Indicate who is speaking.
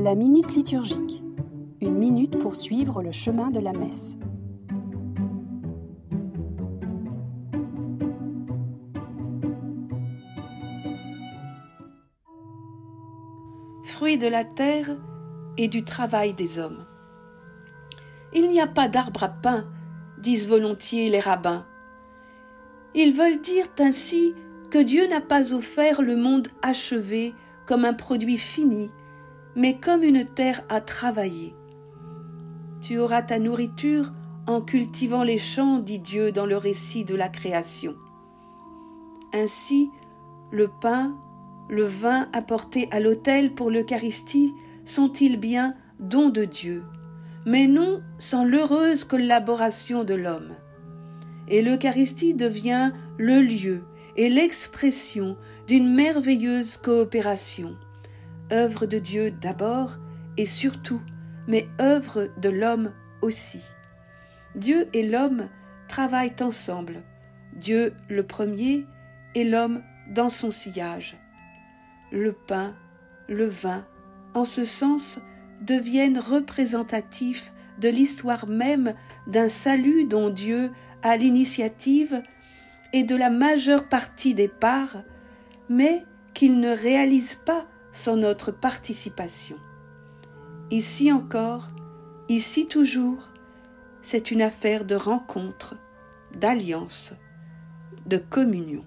Speaker 1: La minute liturgique. Une minute pour suivre le chemin de la messe.
Speaker 2: Fruit de la terre et du travail des hommes. Il n'y a pas d'arbre à pain, disent volontiers les rabbins. Ils veulent dire ainsi que Dieu n'a pas offert le monde achevé comme un produit fini, mais comme une terre à travailler. Tu auras ta nourriture en cultivant les champs, dit Dieu dans le récit de la création. Ainsi, le pain, le vin apportés à l'autel pour l'Eucharistie sont-ils bien dons de Dieu, mais non sans l'heureuse collaboration de l'homme. Et l'Eucharistie devient le lieu et l'expression d'une merveilleuse coopération, œuvre de Dieu d'abord et surtout, mais œuvre de l'homme aussi. Dieu et l'homme travaillent ensemble, Dieu le premier et l'homme dans son sillage. Le pain, le vin, en ce sens, deviennent représentatifs de l'histoire même d'un salut dont Dieu a l'initiative et de la majeure partie des parts, mais qu'il ne réalise pas sans notre participation. Ici encore, ici toujours, c'est une affaire de rencontre, d'alliance, de communion.